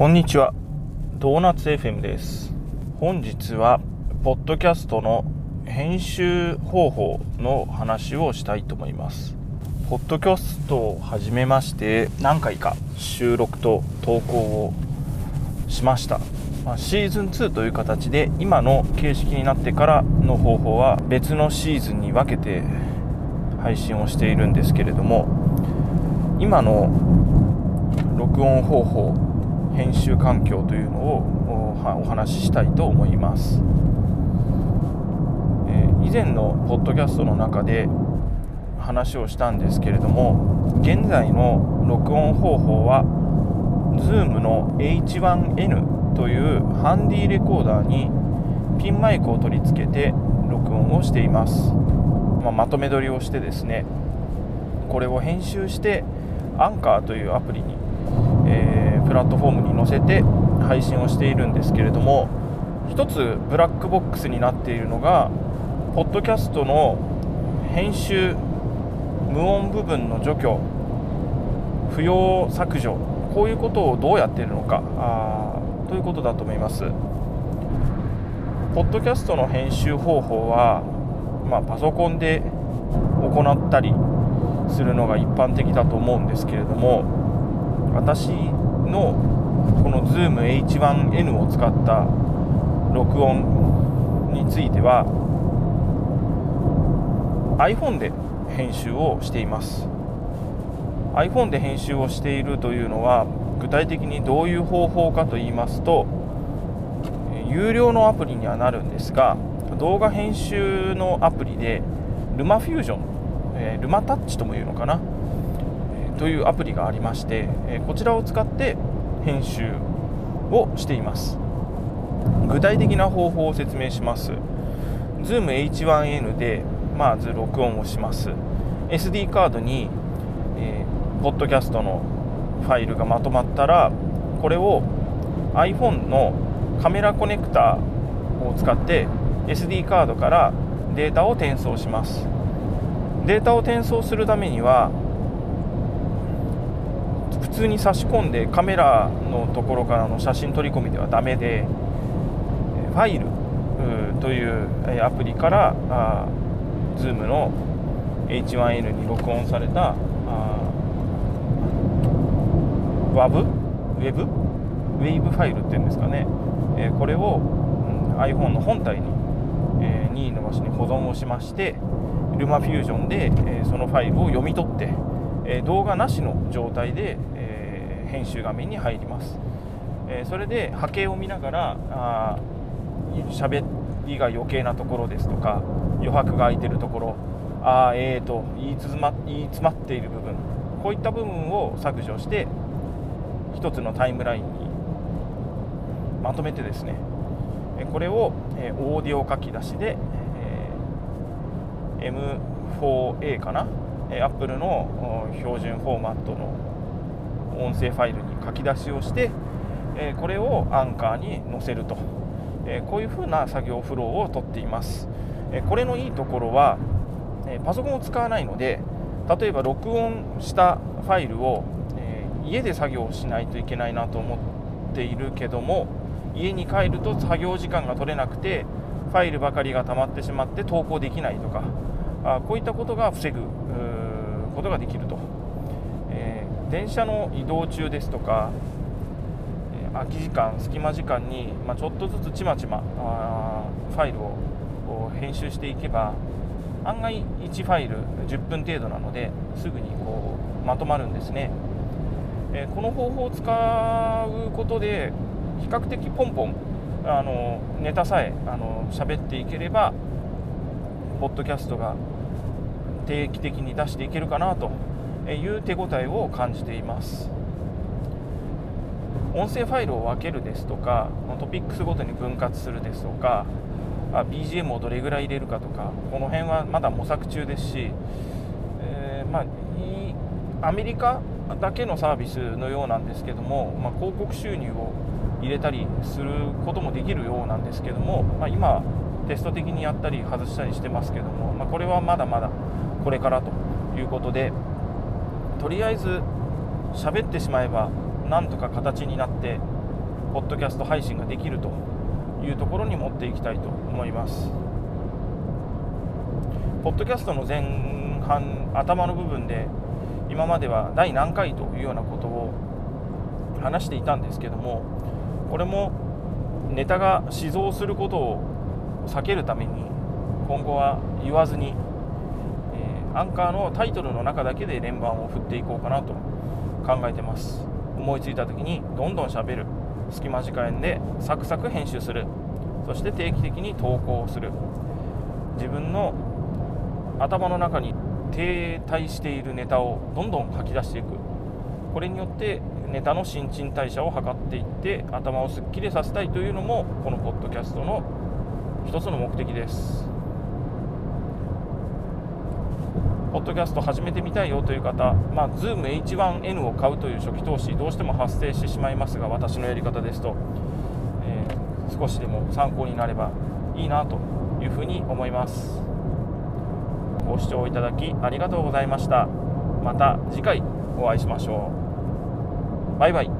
こんにちは。ドーナツ FM です。本日はポッドキャストの編集方法の話をしたいと思います。ポッドキャストを始めまして何回か収録と投稿をしました、まあ、シーズン2という形で今の形式になってからの方法は別のシーズンに分けて配信をしているんですけれども今の録音方法編集環境というのをお話ししたいと思います、えー、以前のポッドキャストの中で話をしたんですけれども現在の録音方法は Zoom の H1N というハンディレコーダーにピンマイクを取り付けて録音をしています、まあ、まとめ撮りをしてですねこれを編集してアンカーというアプリに、プラットフォームに載せて配信をしているんですけれども一つブラックボックスになっているのがポッドキャストの編集無音部分の除去不要削除こういうことをどうやっているのかあということだと思います。ポッドキャストの編集方法は、まあ、パソコンで行ったりするのが一般的だと思うんですけれども私のこの ZoomH1N を使った録音については iPhone で編集をしています。iPhone で編集をしているというのは具体的にどういう方法かと言いますと有料のアプリにはなるんですが動画編集のアプリでルマフュージョン、えルマタッチともいうのかなというアプリがありまして、えこちらを使って編集をしています。具体的な方法を説明します。Zoom H1N でまず録音をします。SD カードに、えー、ポッドキャストのファイルがまとまったらこれを iPhone のカメラコネクタを使って SD カードからデータを転送します。データを転送するためには普通に差し込んでカメラのところからの写真取り込みではダメでファイルというアプリからあ Zoom の H1N に録音された WAV? ウェブ？ウェブファイルっていうんですかね、えこれを、うん、iPhone の本体に、え任意の場所に保存をしましてルマフュージョンで、えそのファイルを読み取ってえ動画なしの状態で、え編集画面に入ります、えそれで波形を見ながらあ喋りが余計なところですとか余白が空いてるところあえーと言い詰ま言い詰まっている部分こういった部分を削除して1つのタイムラインにまとめてですねこれをオーディオ書き出しで M4A かな Apple の標準フォーマットの音声ファイルに書き出しをしてえこれをアンカーに載せると。えこういうふうな作業フローをとっています。えこれのいいところはえパソコンを使わないので例えば録音したファイルをえ家で作業しないといけないなと思っているけども家に帰ると作業時間が取れなくてファイルばかりが溜まってしまって投稿できないとかあこういったことが防ぐことができると、えー、電車の移動中ですとか、え、空き時間隙間時間に、まあ、ちょっとずつちまちまファイルを編集していけば案外1ファイル10分程度なのですぐにこうまとまるんですね、えー、この方法を使うことで比較的ポンポンあのネタさえあの喋っていければポッドキャストが定期的に出していけるかなという手応えを感じています。音声ファイルを分けるですとかトピックスごとに分割するですとか BGM をどれぐらい入れるかとかこの辺はまだ模索中ですし、えー、まあ、アメリカだけのサービスのようなんですけども、まあ、広告収入を入れたりすることもできるようなんですけども、まあ、今テスト的にやったり外したりしてますけども、まあ、これはまだまだこれからということでとりあえず喋ってしまえばなんとか形になってポッドキャスト配信ができるというところに持っていきたいと思います。ポッドキャストの前半頭の部分で今までは第何回というようなことを話していたんですけどもこれもネタが死蔵することを避けるために今後は言わずに、えー、アンカーのタイトルの中だけで連番を振っていこうかなと考えてます。思いついた時にどんどんしゃべる。隙間時間でサクサク編集する。そして定期的に投稿する。自分の頭の中に停滞しているネタをどんどん吐き出していく。これによってネタの新陳代謝を図っていって頭をすっきりさせたいというのもこのポッドキャストの一つの目的です。ポッドキャスト始めてみたいよという方、まあ、Zoom H1N を買うという初期投資どうしても発生してしまいますが私のやり方ですと、えー、少しでも参考になればいいなというふうに思います。ご視聴いただきありがとうございました。また次回お会いしましょう。バイバイ。